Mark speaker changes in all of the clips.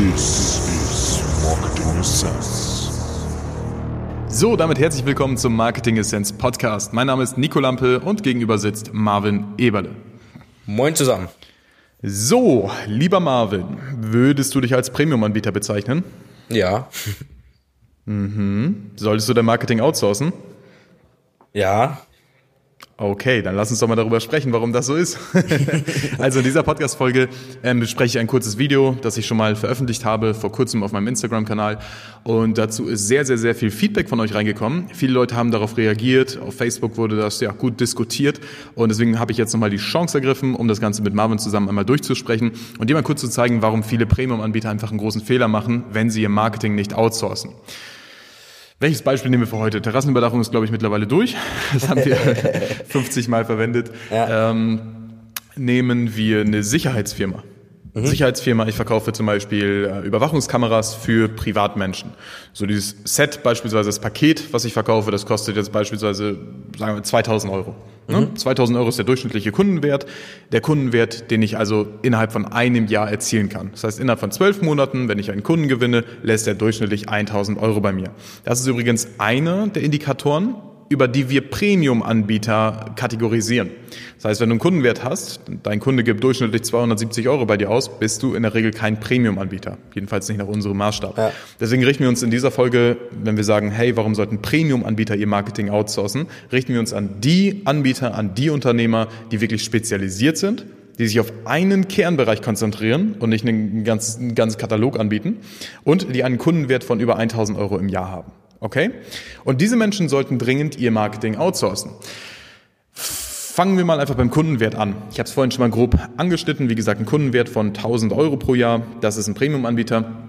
Speaker 1: This is Marketing Essence.
Speaker 2: So, damit herzlich willkommen zum Marketing Essence Podcast. Mein Name ist Nico Lampe und gegenüber sitzt Marvin Eberle.
Speaker 3: Moin zusammen.
Speaker 2: So, lieber Marvin, würdest du dich als Premium-Anbieter bezeichnen?
Speaker 3: Ja.
Speaker 2: Solltest du dein Marketing outsourcen?
Speaker 3: Ja.
Speaker 2: Okay, dann lass uns doch mal darüber sprechen, warum das so ist. also in dieser Podcast-Folge ähm, bespreche ich ein kurzes Video, das ich schon mal veröffentlicht habe, vor kurzem auf meinem Instagram-Kanal. Und dazu ist sehr, sehr, sehr viel Feedback von euch reingekommen. Viele Leute haben darauf reagiert. Auf Facebook wurde das ja gut diskutiert. Und deswegen habe ich jetzt nochmal die Chance ergriffen, um das Ganze mit Marvin zusammen einmal durchzusprechen und dir mal kurz zu zeigen, warum viele Premium-Anbieter einfach einen großen Fehler machen, wenn sie ihr Marketing nicht outsourcen. Welches Beispiel nehmen wir für heute? Terrassenüberdachung ist, glaube ich, mittlerweile durch. Das haben wir 50 Mal verwendet.
Speaker 3: Ja.
Speaker 2: Ähm, nehmen wir eine Sicherheitsfirma. Sicherheitsfirma, ich verkaufe zum Beispiel äh, Überwachungskameras für Privatmenschen. So dieses Set, beispielsweise das Paket, was ich verkaufe, das kostet jetzt beispielsweise, sagen wir, 2000 Euro. Ne? 2000 Euro ist der durchschnittliche Kundenwert. Der Kundenwert, den ich also innerhalb von einem Jahr erzielen kann. Das heißt, innerhalb von zwölf Monaten, wenn ich einen Kunden gewinne, lässt er durchschnittlich 1000 Euro bei mir. Das ist übrigens einer der Indikatoren, über die wir Premium-Anbieter kategorisieren. Das heißt, wenn du einen Kundenwert hast, dein Kunde gibt durchschnittlich 270 Euro bei dir aus, bist du in der Regel kein Premium-Anbieter. Jedenfalls nicht nach unserem Maßstab.
Speaker 3: Ja.
Speaker 2: Deswegen richten wir uns in dieser Folge, wenn wir sagen, hey, warum sollten Premium-Anbieter ihr Marketing outsourcen, richten wir uns an die Anbieter, an die Unternehmer, die wirklich spezialisiert sind, die sich auf einen Kernbereich konzentrieren und nicht einen ganzen, einen ganzen Katalog anbieten und die einen Kundenwert von über 1000 Euro im Jahr haben. Okay? Und diese Menschen sollten dringend ihr Marketing outsourcen. Fangen wir mal einfach beim Kundenwert an. Ich habe es vorhin schon mal grob angeschnitten. Wie gesagt, ein Kundenwert von 1000 Euro pro Jahr. Das ist ein Premium-Anbieter.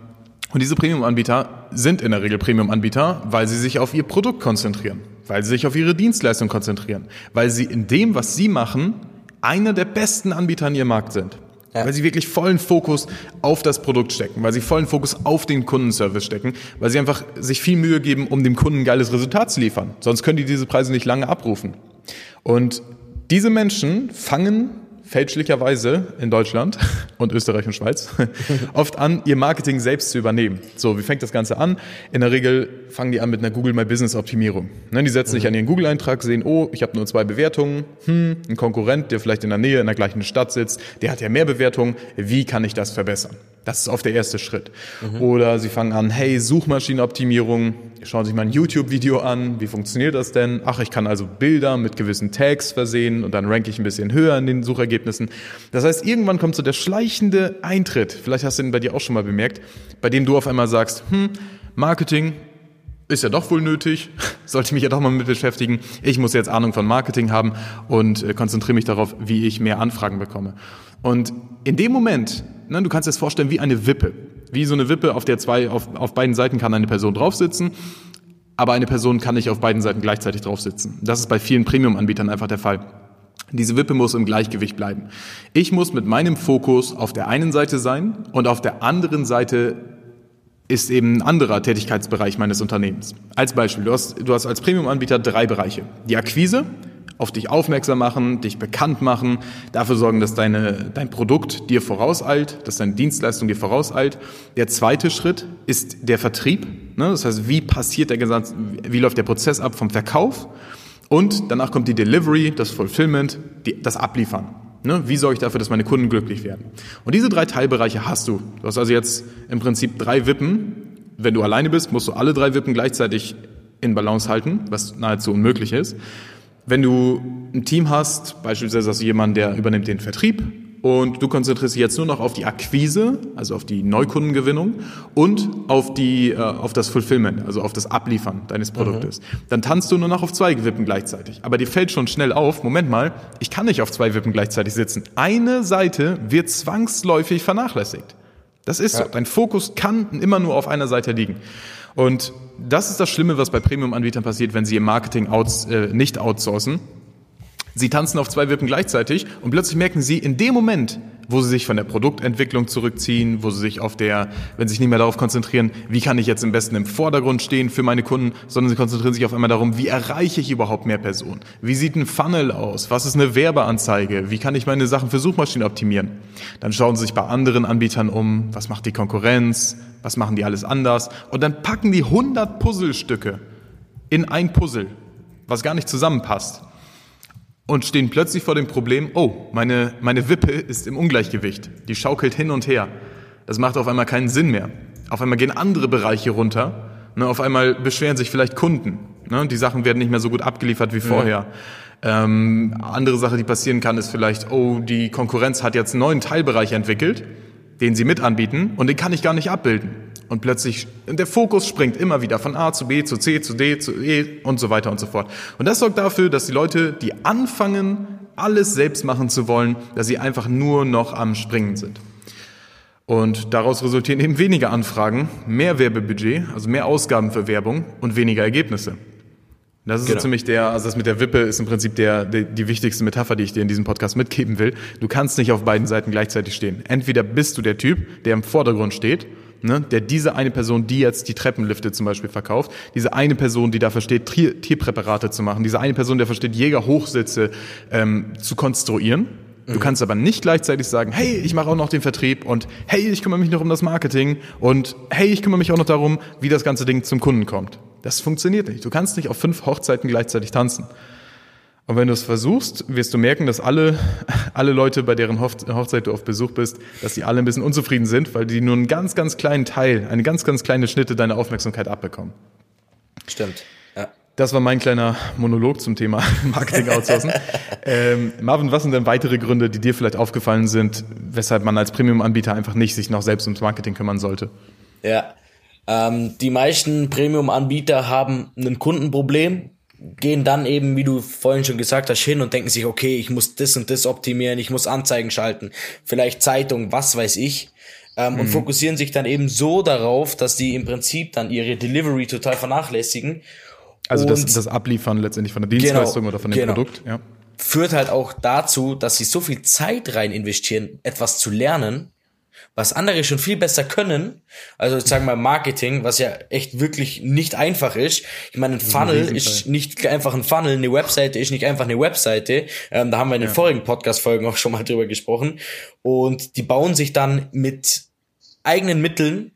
Speaker 2: Und diese Premium-Anbieter sind in der Regel Premium-Anbieter, weil sie sich auf ihr Produkt konzentrieren, weil sie sich auf ihre Dienstleistung konzentrieren, weil sie in dem, was sie machen, einer der besten Anbieter in ihrem Markt sind.
Speaker 3: Ja.
Speaker 2: Weil sie wirklich vollen Fokus auf das Produkt stecken, weil sie vollen Fokus auf den Kundenservice stecken, weil sie einfach sich viel Mühe geben, um dem Kunden ein geiles Resultat zu liefern. Sonst können die diese Preise nicht lange abrufen. Und diese Menschen fangen fälschlicherweise in Deutschland und Österreich und Schweiz oft an, ihr Marketing selbst zu übernehmen. So, wie fängt das Ganze an? In der Regel fangen die an mit einer Google My Business Optimierung. Ne, die setzen sich an ihren Google-Eintrag, sehen, oh, ich habe nur zwei Bewertungen, hm, ein Konkurrent, der vielleicht in der Nähe, in der gleichen Stadt sitzt, der hat ja mehr Bewertungen, wie kann ich das verbessern? Das ist oft der erste Schritt. Oder sie fangen an, hey, Suchmaschinenoptimierung, schauen sich mal ein YouTube-Video an, wie funktioniert das denn? Ach, ich kann also Bilder mit gewissen Tags versehen und dann ranke ich ein bisschen höher in den Suchergebnissen. Das heißt, irgendwann kommt so der schleichende Eintritt, vielleicht hast du ihn bei dir auch schon mal bemerkt, bei dem du auf einmal sagst, hm, Marketing, ist ja doch wohl nötig, sollte mich ja doch mal mit beschäftigen. Ich muss jetzt Ahnung von Marketing haben und äh, konzentriere mich darauf, wie ich mehr Anfragen bekomme. Und in dem Moment, ne, du kannst dir das vorstellen wie eine Wippe. Wie so eine Wippe, auf der zwei, auf, auf beiden Seiten kann eine Person drauf sitzen, aber eine Person kann nicht auf beiden Seiten gleichzeitig drauf sitzen. Das ist bei vielen Premium-Anbietern einfach der Fall. Diese Wippe muss im Gleichgewicht bleiben. Ich muss mit meinem Fokus auf der einen Seite sein und auf der anderen Seite ist eben ein anderer Tätigkeitsbereich meines Unternehmens. Als Beispiel, du hast, du hast als Premium-Anbieter drei Bereiche. Die Akquise, auf dich aufmerksam machen, dich bekannt machen, dafür sorgen, dass deine, dein Produkt dir vorauseilt, dass deine Dienstleistung dir vorauseilt. Der zweite Schritt ist der Vertrieb. Ne? Das heißt, wie passiert der gesamte, wie läuft der Prozess ab vom Verkauf? Und danach kommt die Delivery, das Fulfillment, die, das Abliefern. Ne? Wie sorge ich dafür, dass meine Kunden glücklich werden? Und diese drei Teilbereiche hast du. Du hast also jetzt im Prinzip drei Wippen. Wenn du alleine bist, musst du alle drei Wippen gleichzeitig in Balance halten, was nahezu unmöglich ist. Wenn du ein Team hast, beispielsweise hast du jemanden, der übernimmt den Vertrieb und du konzentrierst dich jetzt nur noch auf die Akquise, also auf die Neukundengewinnung und auf, die, äh, auf das Fulfillment, also auf das Abliefern deines Produktes. Dann tanzt du nur noch auf zwei Wippen gleichzeitig. Aber dir fällt schon schnell auf, Moment mal, ich kann nicht auf zwei Wippen gleichzeitig sitzen. Eine Seite wird zwangsläufig vernachlässigt. Das ist so. Dein Fokus kann immer nur auf einer Seite liegen. Und das ist das Schlimme, was bei Premium-Anbietern passiert, wenn sie ihr Marketing outs, äh, nicht outsourcen. Sie tanzen auf zwei Wippen gleichzeitig und plötzlich merken sie, in dem Moment, wo sie sich von der Produktentwicklung zurückziehen, wo sie sich auf der, wenn sie sich nicht mehr darauf konzentrieren, wie kann ich jetzt am besten im Vordergrund stehen für meine Kunden, sondern sie konzentrieren sich auf einmal darum, wie erreiche ich überhaupt mehr Personen? Wie sieht ein Funnel aus? Was ist eine Werbeanzeige? Wie kann ich meine Sachen für Suchmaschinen optimieren? Dann schauen sie sich bei anderen Anbietern um, was macht die Konkurrenz, was machen die alles anders und dann packen die 100 Puzzlestücke in ein Puzzle, was gar nicht zusammenpasst und stehen plötzlich vor dem Problem, oh, meine, meine Wippe ist im Ungleichgewicht, die schaukelt hin und her. Das macht auf einmal keinen Sinn mehr. Auf einmal gehen andere Bereiche runter, ne, auf einmal beschweren sich vielleicht Kunden, ne, die Sachen werden nicht mehr so gut abgeliefert wie vorher. Ja. Ähm, andere Sache, die passieren kann, ist vielleicht, oh, die Konkurrenz hat jetzt einen neuen Teilbereich entwickelt, den sie mit anbieten und den kann ich gar nicht abbilden. Und plötzlich, der Fokus springt immer wieder von A zu B zu C zu D zu E und so weiter und so fort. Und das sorgt dafür, dass die Leute, die anfangen, alles selbst machen zu wollen, dass sie einfach nur noch am Springen sind. Und daraus resultieren eben weniger Anfragen, mehr Werbebudget, also mehr Ausgaben für Werbung und weniger Ergebnisse. Das ist genau. so ziemlich der, also das mit der Wippe ist im Prinzip der, die, die wichtigste Metapher, die ich dir in diesem Podcast mitgeben will. Du kannst nicht auf beiden Seiten gleichzeitig stehen. Entweder bist du der Typ, der im Vordergrund steht ne, der diese eine Person, die jetzt die Treppenlifte zum Beispiel verkauft, diese eine Person, die da versteht, Tier, Tierpräparate zu machen, diese eine Person, der versteht, Jägerhochsitze ähm, zu konstruieren. Du mhm. kannst aber nicht gleichzeitig sagen, hey, ich mache auch noch den Vertrieb und hey, ich kümmere mich noch um das Marketing und hey, ich kümmere mich auch noch darum, wie das ganze Ding zum Kunden kommt. Das funktioniert nicht. Du kannst nicht auf fünf Hochzeiten gleichzeitig tanzen. Und wenn du es versuchst, wirst du merken, dass alle, alle Leute, bei deren Hochzeit du auf Besuch bist, dass die alle ein bisschen unzufrieden sind, weil die nur einen ganz, ganz kleinen Teil, eine ganz, ganz kleine Schnitte deiner Aufmerksamkeit abbekommen.
Speaker 3: Stimmt. Ja.
Speaker 2: Das war mein kleiner Monolog zum Thema Marketing outsourcen. ähm, Marvin, was sind denn weitere Gründe, die dir vielleicht aufgefallen sind, weshalb man als Premium-Anbieter einfach nicht sich noch selbst ums Marketing kümmern sollte?
Speaker 3: Ja, ähm, die meisten Premium-Anbieter haben ein Kundenproblem gehen dann eben, wie du vorhin schon gesagt hast, hin und denken sich, okay, ich muss das und das optimieren, ich muss Anzeigen schalten, vielleicht Zeitung, was weiß ich. Ähm, mhm. Und fokussieren sich dann eben so darauf, dass die im Prinzip dann ihre Delivery total vernachlässigen.
Speaker 2: Also das, das Abliefern letztendlich von der Dienstleistung genau, oder von dem genau. Produkt, ja.
Speaker 3: Führt halt auch dazu, dass sie so viel Zeit rein investieren, etwas zu lernen, was andere schon viel besser können, also ich sage mal Marketing, was ja echt wirklich nicht einfach ist. Ich meine, ein Funnel ein ist nicht einfach ein Funnel, eine Webseite ist nicht einfach eine Webseite. Ähm, da haben wir in den ja. vorigen Podcast-Folgen auch schon mal drüber gesprochen. Und die bauen sich dann mit eigenen Mitteln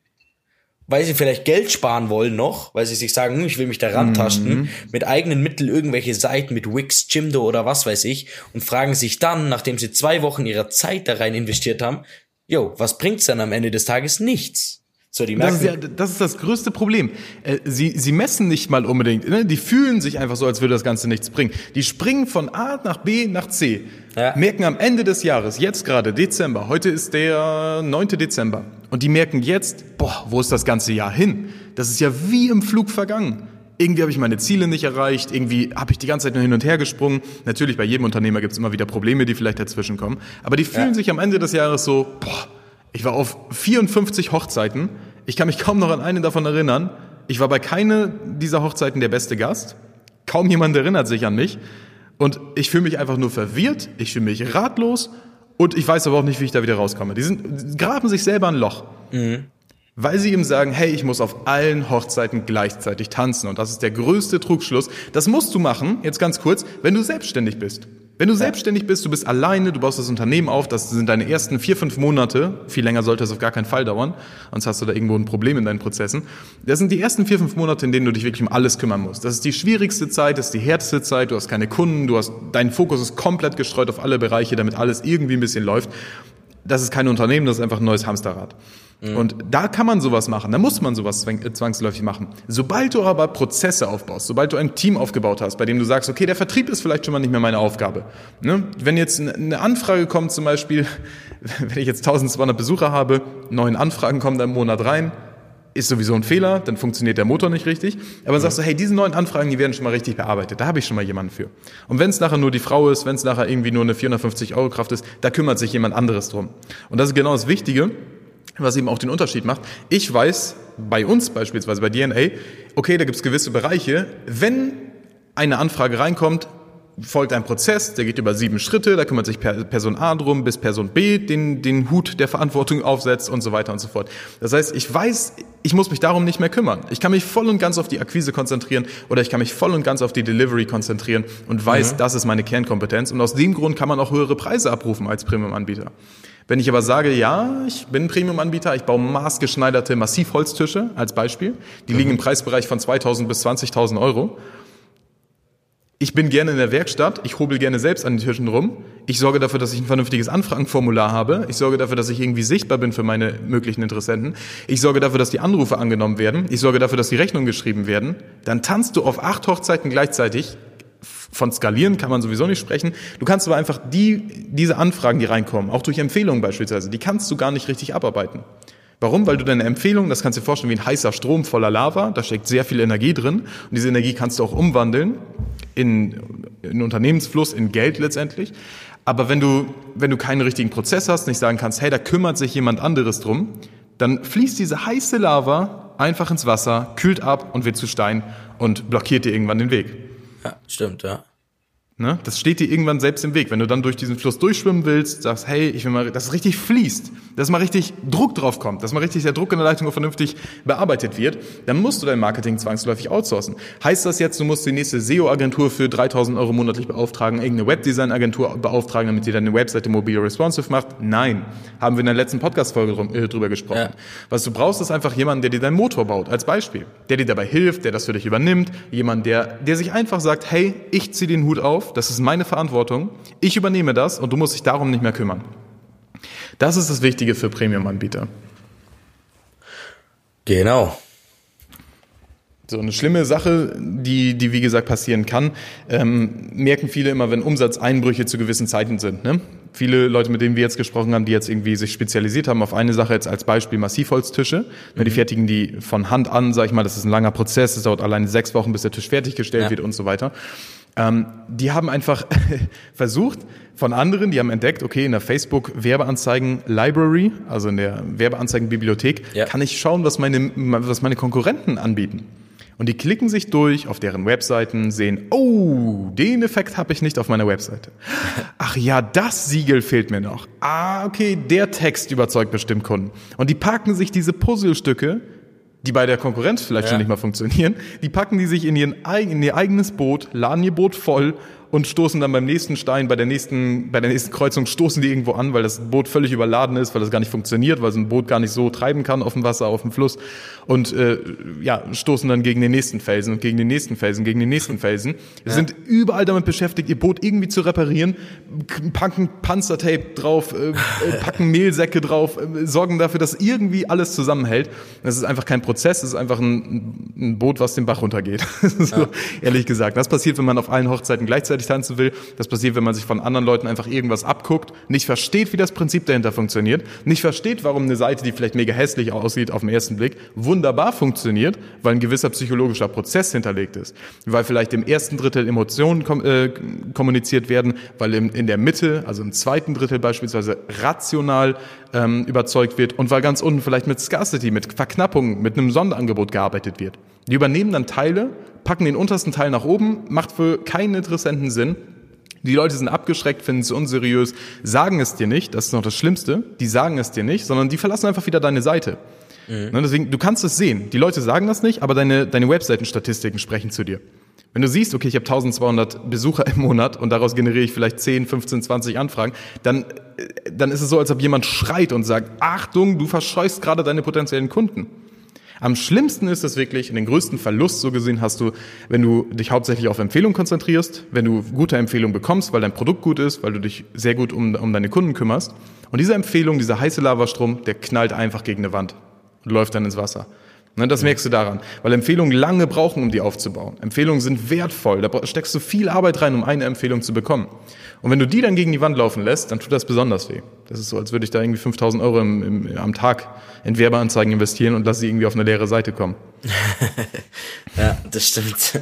Speaker 3: weil sie vielleicht Geld sparen wollen noch, weil sie sich sagen, hm, ich will mich da rantasten, mhm. mit eigenen Mitteln irgendwelche Seiten mit Wix, Jimdo oder was weiß ich und fragen sich dann, nachdem sie zwei Wochen ihrer Zeit da rein investiert haben, jo, was bringt's dann am Ende des Tages? Nichts.
Speaker 2: So, die merken, das, ist ja, das ist das größte Problem. Äh, sie, sie messen nicht mal unbedingt. Ne? Die fühlen sich einfach so, als würde das Ganze nichts bringen. Die springen von A nach B nach C. Ja. Merken am Ende des Jahres, jetzt gerade Dezember, heute ist der 9. Dezember. Und die merken jetzt, boah, wo ist das ganze Jahr hin? Das ist ja wie im Flug vergangen irgendwie habe ich meine Ziele nicht erreicht, irgendwie habe ich die ganze Zeit nur hin und her gesprungen. Natürlich, bei jedem Unternehmer gibt es immer wieder Probleme, die vielleicht dazwischen kommen. Aber die fühlen ja. sich am Ende des Jahres so, boah, ich war auf 54 Hochzeiten, ich kann mich kaum noch an eine davon erinnern. Ich war bei keiner dieser Hochzeiten der beste Gast. Kaum jemand erinnert sich an mich. Und ich fühle mich einfach nur verwirrt, ich fühle mich ratlos und ich weiß aber auch nicht, wie ich da wieder rauskomme. Die, sind, graben sich selber ein Loch. Mhm weil sie ihm sagen, hey, ich muss auf allen Hochzeiten gleichzeitig tanzen. Und das ist der größte Trugschluss. Das musst du machen, jetzt ganz kurz, wenn du selbstständig bist. Wenn du selbstständig bist, du bist alleine, du baust das Unternehmen auf, das sind deine ersten vier, fünf Monate, viel länger sollte es auf gar keinen Fall dauern, sonst hast du da irgendwo ein Problem in deinen Prozessen. Das sind die ersten vier, fünf Monate, in denen du dich wirklich um alles kümmern musst. Das ist die schwierigste Zeit, das ist die härteste Zeit, du hast keine Kunden, du hast, dein Fokus ist komplett gestreut auf alle Bereiche, damit alles irgendwie ein bisschen läuft. Das ist kein Unternehmen, das ist einfach ein neues Hamsterrad. Mhm. Und da kann man sowas machen, da muss man sowas zwangsläufig machen. Sobald du aber Prozesse aufbaust, sobald du ein Team aufgebaut hast, bei dem du sagst, okay, der Vertrieb ist vielleicht schon mal nicht mehr meine Aufgabe. Ne? Wenn jetzt eine Anfrage kommt zum Beispiel, wenn ich jetzt 1200 Besucher habe, neun Anfragen kommen da im Monat rein, ist sowieso ein Fehler, dann funktioniert der Motor nicht richtig. Aber dann sagst du, hey, diese neuen Anfragen, die werden schon mal richtig bearbeitet. Da habe ich schon mal jemanden für. Und wenn es nachher nur die Frau ist, wenn es nachher irgendwie nur eine 450 Euro Kraft ist, da kümmert sich jemand anderes drum. Und das ist genau das Wichtige was eben auch den Unterschied macht. Ich weiß bei uns beispielsweise, bei DNA, okay, da gibt es gewisse Bereiche, wenn eine Anfrage reinkommt, folgt ein Prozess, der geht über sieben Schritte, da kümmert sich Person A drum, bis Person B den, den Hut der Verantwortung aufsetzt und so weiter und so fort. Das heißt, ich weiß, ich muss mich darum nicht mehr kümmern. Ich kann mich voll und ganz auf die Akquise konzentrieren oder ich kann mich voll und ganz auf die Delivery konzentrieren und weiß, mhm. das ist meine Kernkompetenz. Und aus dem Grund kann man auch höhere Preise abrufen als Premium-Anbieter. Wenn ich aber sage, ja, ich bin Premium-Anbieter, ich baue maßgeschneiderte Massivholztische als Beispiel, die mhm. liegen im Preisbereich von 2000 bis 20.000 Euro ich bin gerne in der Werkstatt, ich hobel gerne selbst an den Tischen rum. Ich sorge dafür, dass ich ein vernünftiges Anfragenformular habe. Ich sorge dafür, dass ich irgendwie sichtbar bin für meine möglichen Interessenten. Ich sorge dafür, dass die Anrufe angenommen werden. Ich sorge dafür, dass die Rechnungen geschrieben werden. Dann tanzt du auf acht Hochzeiten gleichzeitig. Von skalieren kann man sowieso nicht sprechen. Du kannst aber einfach die, diese Anfragen, die reinkommen, auch durch Empfehlungen beispielsweise, die kannst du gar nicht richtig abarbeiten. Warum? Weil du deine Empfehlung, das kannst du dir vorstellen wie ein heißer Strom voller Lava, da steckt sehr viel Energie drin und diese Energie kannst du auch umwandeln in, in Unternehmensfluss, in Geld letztendlich. Aber wenn du, wenn du keinen richtigen Prozess hast, nicht sagen kannst, hey, da kümmert sich jemand anderes drum, dann fließt diese heiße Lava einfach ins Wasser, kühlt ab und wird zu Stein und blockiert dir irgendwann den Weg.
Speaker 3: Ja, stimmt, ja.
Speaker 2: Ne? Das steht dir irgendwann selbst im Weg. Wenn du dann durch diesen Fluss durchschwimmen willst, sagst, hey, ich will mal, dass es richtig fließt, dass mal richtig Druck drauf kommt, dass mal richtig der Druck in der Leitung vernünftig bearbeitet wird, dann musst du dein Marketing zwangsläufig outsourcen. Heißt das jetzt, du musst die nächste SEO-Agentur für 3000 Euro monatlich beauftragen, irgendeine Webdesign-Agentur beauftragen, damit die deine Webseite mobil responsive macht? Nein. Haben wir in der letzten Podcast-Folge äh, drüber gesprochen. Ja. Was du brauchst, ist einfach jemand, der dir deinen Motor baut, als Beispiel. Der dir dabei hilft, der das für dich übernimmt, jemand, der, der sich einfach sagt, hey, ich zieh den Hut auf, das ist meine Verantwortung, ich übernehme das und du musst dich darum nicht mehr kümmern. Das ist das Wichtige für Premium-Anbieter.
Speaker 3: Genau.
Speaker 2: So eine schlimme Sache, die, die wie gesagt passieren kann, ähm, merken viele immer, wenn Umsatzeinbrüche zu gewissen Zeiten sind. Ne? Viele Leute, mit denen wir jetzt gesprochen haben, die jetzt irgendwie sich spezialisiert haben auf eine Sache, jetzt als Beispiel Massivholztische, ne, mhm. die fertigen die von Hand an, sag ich mal, das ist ein langer Prozess, es dauert alleine sechs Wochen, bis der Tisch fertiggestellt ja. wird und so weiter. Ähm, die haben einfach versucht von anderen, die haben entdeckt, okay, in der Facebook Werbeanzeigen Library, also in der Werbeanzeigenbibliothek, ja. kann ich schauen, was meine, was meine Konkurrenten anbieten. Und die klicken sich durch auf deren Webseiten, sehen, oh, den Effekt habe ich nicht auf meiner Webseite. Ach ja, das Siegel fehlt mir noch. Ah, okay, der Text überzeugt bestimmt Kunden. Und die packen sich diese Puzzlestücke die bei der Konkurrenz vielleicht ja. schon nicht mal funktionieren, die packen die sich in, ihren, in ihr eigenes Boot, laden ihr Boot voll und stoßen dann beim nächsten Stein, bei der nächsten, bei der nächsten Kreuzung stoßen die irgendwo an, weil das Boot völlig überladen ist, weil das gar nicht funktioniert, weil so ein Boot gar nicht so treiben kann auf dem Wasser, auf dem Fluss und äh, ja, stoßen dann gegen den nächsten Felsen und gegen den nächsten Felsen, gegen den nächsten Felsen. Ja. Sind überall damit beschäftigt, ihr Boot irgendwie zu reparieren, packen Panzertape drauf, äh, äh, packen Mehlsäcke drauf, äh, sorgen dafür, dass irgendwie alles zusammenhält. Das ist einfach kein Prozess, das ist einfach ein, ein Boot, was den Bach runtergeht. so, ja. Ehrlich gesagt. Das passiert, wenn man auf allen Hochzeiten gleichzeitig gleichzeitig tanzen will. Das passiert, wenn man sich von anderen Leuten einfach irgendwas abguckt, nicht versteht, wie das Prinzip dahinter funktioniert, nicht versteht, warum eine Seite, die vielleicht mega hässlich aussieht auf den ersten Blick, wunderbar funktioniert, weil ein gewisser psychologischer Prozess hinterlegt ist. Weil vielleicht im ersten Drittel Emotionen kom äh, kommuniziert werden, weil im, in der Mitte, also im zweiten Drittel beispielsweise rational ähm, überzeugt wird und weil ganz unten vielleicht mit Scarcity, mit Verknappung, mit einem Sonderangebot gearbeitet wird. Die übernehmen dann Teile, packen den untersten Teil nach oben, macht für keinen Interessenten Sinn. Die Leute sind abgeschreckt, finden es unseriös, sagen es dir nicht, das ist noch das Schlimmste, die sagen es dir nicht, sondern die verlassen einfach wieder deine Seite. Mhm. Ne, deswegen, du kannst es sehen. Die Leute sagen das nicht, aber deine, deine Webseitenstatistiken sprechen zu dir. Wenn du siehst, okay, ich habe 1200 Besucher im Monat und daraus generiere ich vielleicht 10, 15, 20 Anfragen, dann, äh, dann ist es so, als ob jemand schreit und sagt, Achtung, du verscheust gerade deine potenziellen Kunden. Am schlimmsten ist es wirklich, den größten Verlust so gesehen hast du, wenn du dich hauptsächlich auf Empfehlungen konzentrierst, wenn du gute Empfehlungen bekommst, weil dein Produkt gut ist, weil du dich sehr gut um, um deine Kunden kümmerst. Und diese Empfehlung, dieser heiße Lavastrom, der knallt einfach gegen eine Wand und läuft dann ins Wasser. Ne, das merkst du daran, weil Empfehlungen lange brauchen, um die aufzubauen. Empfehlungen sind wertvoll, da steckst du viel Arbeit rein, um eine Empfehlung zu bekommen. Und wenn du die dann gegen die Wand laufen lässt, dann tut das besonders weh. Das ist so, als würde ich da irgendwie 5000 Euro im, im, am Tag in Werbeanzeigen investieren und lass sie irgendwie auf eine leere Seite kommen.
Speaker 3: ja, das stimmt.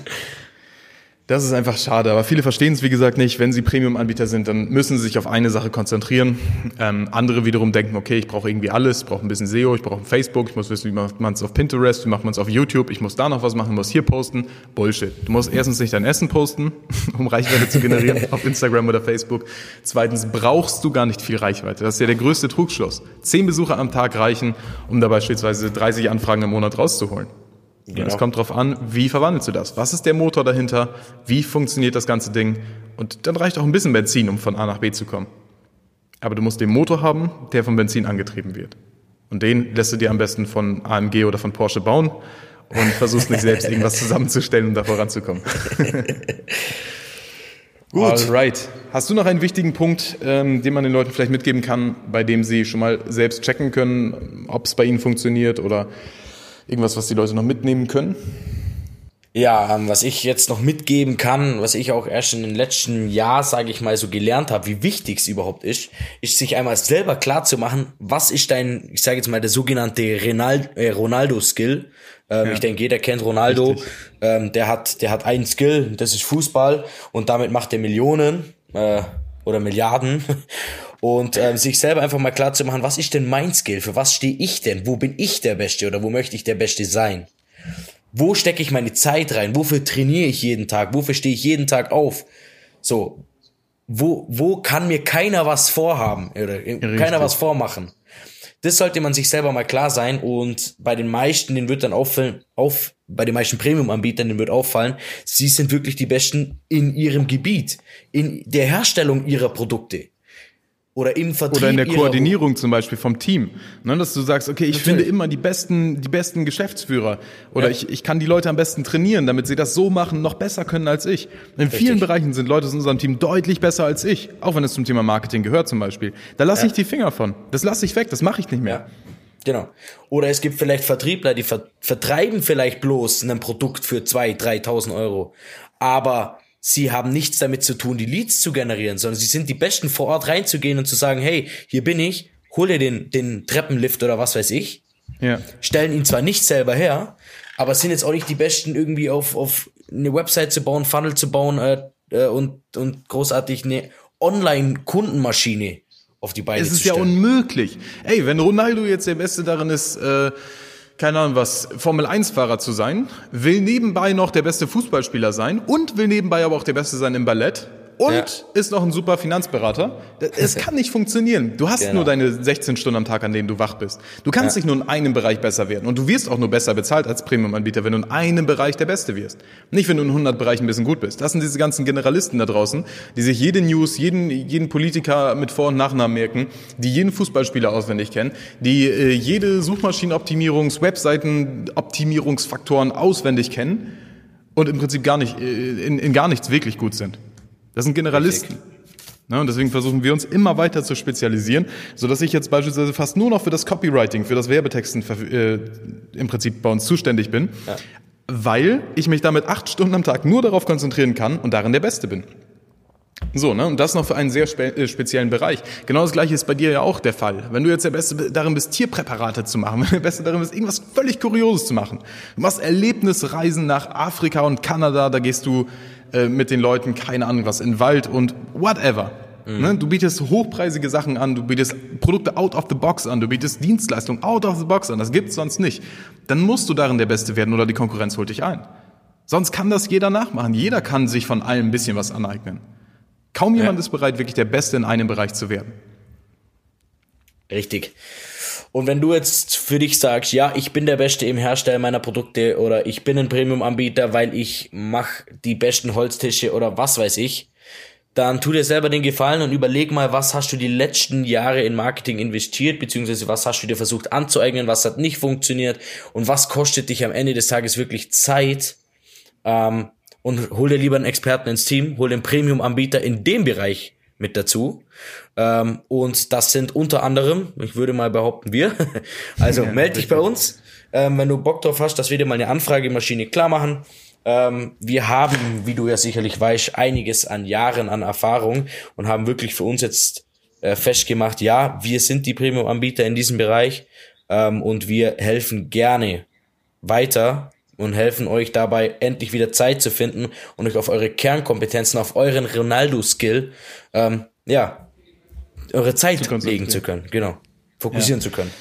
Speaker 2: Das ist einfach schade, aber viele verstehen es wie gesagt nicht. Wenn sie Premium-Anbieter sind, dann müssen sie sich auf eine Sache konzentrieren. Ähm, andere wiederum denken, okay, ich brauche irgendwie alles, ich brauche ein bisschen SEO, ich brauche Facebook, ich muss wissen, wie macht man es auf Pinterest, wie macht man es auf YouTube, ich muss da noch was machen, muss hier posten. Bullshit. Du musst erstens nicht dein Essen posten, um Reichweite zu generieren auf Instagram oder Facebook. Zweitens brauchst du gar nicht viel Reichweite. Das ist ja der größte Trugschluss. Zehn Besucher am Tag reichen, um da beispielsweise 30 Anfragen im Monat rauszuholen. Genau. Es kommt drauf an, wie verwandelst du das? Was ist der Motor dahinter? Wie funktioniert das ganze Ding? Und dann reicht auch ein bisschen Benzin, um von A nach B zu kommen. Aber du musst den Motor haben, der vom Benzin angetrieben wird. Und den lässt du dir am besten von AMG oder von Porsche bauen und versuchst nicht selbst irgendwas zusammenzustellen, um da voranzukommen. Gut. Alright. Hast du noch einen wichtigen Punkt, ähm, den man den Leuten vielleicht mitgeben kann, bei dem sie schon mal selbst checken können, ob es bei ihnen funktioniert oder Irgendwas, was die Leute noch mitnehmen können?
Speaker 3: Ja, ähm, was ich jetzt noch mitgeben kann, was ich auch erst in den letzten Jahr, sage ich mal, so gelernt habe, wie wichtig es überhaupt ist, ist sich einmal selber klar zu machen, was ist dein, ich sage jetzt mal, der sogenannte äh, Ronaldo-Skill. Ähm, ja. Ich denke, jeder kennt Ronaldo. Ähm, der hat, der hat einen Skill, das ist Fußball, und damit macht er Millionen äh, oder Milliarden. und ähm, sich selber einfach mal klar zu machen, was ist denn mein Skill? Für was stehe ich denn? Wo bin ich der Beste oder wo möchte ich der Beste sein? Wo stecke ich meine Zeit rein? Wofür trainiere ich jeden Tag? Wofür stehe ich jeden Tag auf? So, wo, wo kann mir keiner was vorhaben oder Richtig. keiner was vormachen? Das sollte man sich selber mal klar sein und bei den meisten, den wird dann auffallen, auf, bei den meisten Premium-Anbietern, den wird auffallen, sie sind wirklich die Besten in ihrem Gebiet, in der Herstellung ihrer Produkte oder im Vertrieb.
Speaker 2: Oder in der Koordinierung zum Beispiel vom Team. Ne, dass du sagst, okay, ich Natürlich. finde immer die besten, die besten Geschäftsführer. Oder ja. ich, ich kann die Leute am besten trainieren, damit sie das so machen, noch besser können als ich. In Richtig. vielen Bereichen sind Leute aus unserem Team deutlich besser als ich. Auch wenn es zum Thema Marketing gehört zum Beispiel. Da lasse ja. ich die Finger von. Das lasse ich weg, das mache ich nicht mehr. Ja.
Speaker 3: Genau. Oder es gibt vielleicht Vertriebler, die ver vertreiben vielleicht bloß ein Produkt für zwei, 3.000 Euro. Aber sie haben nichts damit zu tun, die Leads zu generieren, sondern sie sind die Besten vor Ort reinzugehen und zu sagen, hey, hier bin ich, hol dir den, den Treppenlift oder was weiß ich. Ja. Stellen ihn zwar nicht selber her, aber sind jetzt auch nicht die Besten irgendwie auf, auf eine Website zu bauen, Funnel zu bauen äh, äh, und, und großartig eine Online-Kundenmaschine auf die Beine
Speaker 2: zu stellen.
Speaker 3: Es ist ja
Speaker 2: unmöglich. Ey, wenn Ronaldo jetzt der Beste darin ist, äh, keine Ahnung was, Formel-1-Fahrer zu sein, will nebenbei noch der beste Fußballspieler sein und will nebenbei aber auch der Beste sein im Ballett und ja. ist noch ein super Finanzberater. Es kann nicht funktionieren. Du hast genau. nur deine 16 Stunden am Tag, an denen du wach bist. Du kannst ja. nicht nur in einem Bereich besser werden. Und du wirst auch nur besser bezahlt als Premium-Anbieter, wenn du in einem Bereich der Beste wirst. Nicht, wenn du in 100 Bereichen ein bisschen gut bist. Das sind diese ganzen Generalisten da draußen, die sich jede News, jeden, jeden Politiker mit Vor- und Nachnamen merken, die jeden Fußballspieler auswendig kennen, die äh, jede Suchmaschinenoptimierungs-, Webseiten-Optimierungsfaktoren auswendig kennen und im Prinzip gar nicht, äh, in, in gar nichts wirklich gut sind. Das sind Generalisten. Ne, und deswegen versuchen wir uns immer weiter zu spezialisieren, so dass ich jetzt beispielsweise fast nur noch für das Copywriting, für das Werbetexten äh, im Prinzip bei uns zuständig bin, ja. weil ich mich damit acht Stunden am Tag nur darauf konzentrieren kann und darin der Beste bin. So, ne? Und das noch für einen sehr spe äh, speziellen Bereich. Genau das gleiche ist bei dir ja auch der Fall. Wenn du jetzt der Beste darin bist, Tierpräparate zu machen, wenn du der Beste darin bist, irgendwas völlig Kurioses zu machen. Du machst Erlebnisreisen nach Afrika und Kanada, da gehst du äh, mit den Leuten, keine Ahnung was, in Wald und whatever. Mhm. Ne? Du bietest hochpreisige Sachen an, du bietest Produkte out of the box an, du bietest Dienstleistungen out of the box an, das gibt's sonst nicht. Dann musst du darin der Beste werden oder die Konkurrenz holt dich ein. Sonst kann das jeder nachmachen. Jeder kann sich von allem ein bisschen was aneignen. Kaum jemand ja. ist bereit, wirklich der Beste in einem Bereich zu werden.
Speaker 3: Richtig. Und wenn du jetzt für dich sagst, ja, ich bin der Beste im Herstellen meiner Produkte oder ich bin ein Premium-Anbieter, weil ich mache die besten Holztische oder was weiß ich, dann tu dir selber den Gefallen und überleg mal, was hast du die letzten Jahre in Marketing investiert, beziehungsweise was hast du dir versucht anzueignen, was hat nicht funktioniert und was kostet dich am Ende des Tages wirklich Zeit. Ähm, und hol dir lieber einen Experten ins Team, hol den Premium-Anbieter in dem Bereich mit dazu. Ähm, und das sind unter anderem, ich würde mal behaupten, wir. also ja, melde dich bei uns, ähm, wenn du Bock drauf hast, dass wir dir mal eine Anfragemaschine klar machen. Ähm, wir haben, wie du ja sicherlich weißt, einiges an Jahren an Erfahrung und haben wirklich für uns jetzt äh, festgemacht, ja, wir sind die Premium-Anbieter in diesem Bereich ähm, und wir helfen gerne weiter und helfen euch dabei, endlich wieder Zeit zu finden und euch auf eure Kernkompetenzen, auf euren Ronaldo-Skill, ähm, ja, eure Zeit legen zu können, genau, fokussieren ja. zu können.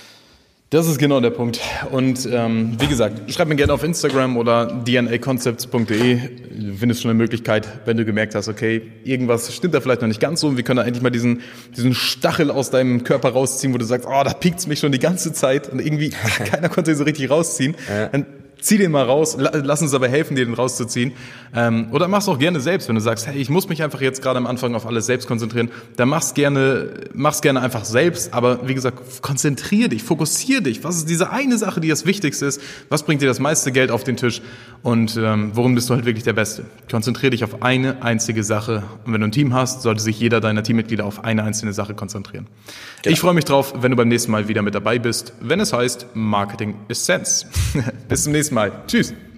Speaker 2: Das ist genau der Punkt. Und ähm, wie gesagt, schreib mir gerne auf Instagram oder dnaconcepts.de. Du findest schon eine Möglichkeit, wenn du gemerkt hast, okay, irgendwas stimmt da vielleicht noch nicht ganz so und wir können da endlich mal diesen, diesen Stachel aus deinem Körper rausziehen, wo du sagst, oh, da piekt mich schon die ganze Zeit und irgendwie keiner konnte ihn so richtig rausziehen. Dann zieh den mal raus, lass uns aber helfen, dir den rauszuziehen. Ähm, oder mach's auch gerne selbst, wenn du sagst, hey, ich muss mich einfach jetzt gerade am Anfang auf alles selbst konzentrieren, dann mach's gerne, mach's gerne einfach selbst, aber wie gesagt, konzentrier dich, fokussier dich. Was ist diese eine Sache, die das Wichtigste ist? Was bringt dir das meiste Geld auf den Tisch? Und ähm, worum bist du halt wirklich der Beste? Konzentrier dich auf eine einzige Sache. Und wenn du ein Team hast, sollte sich jeder deiner Teammitglieder auf eine einzelne Sache konzentrieren. Genau. Ich freue mich drauf, wenn du beim nächsten Mal wieder mit dabei bist, wenn es heißt Marketing Essence. Bis zum nächsten Mal. Tschüss.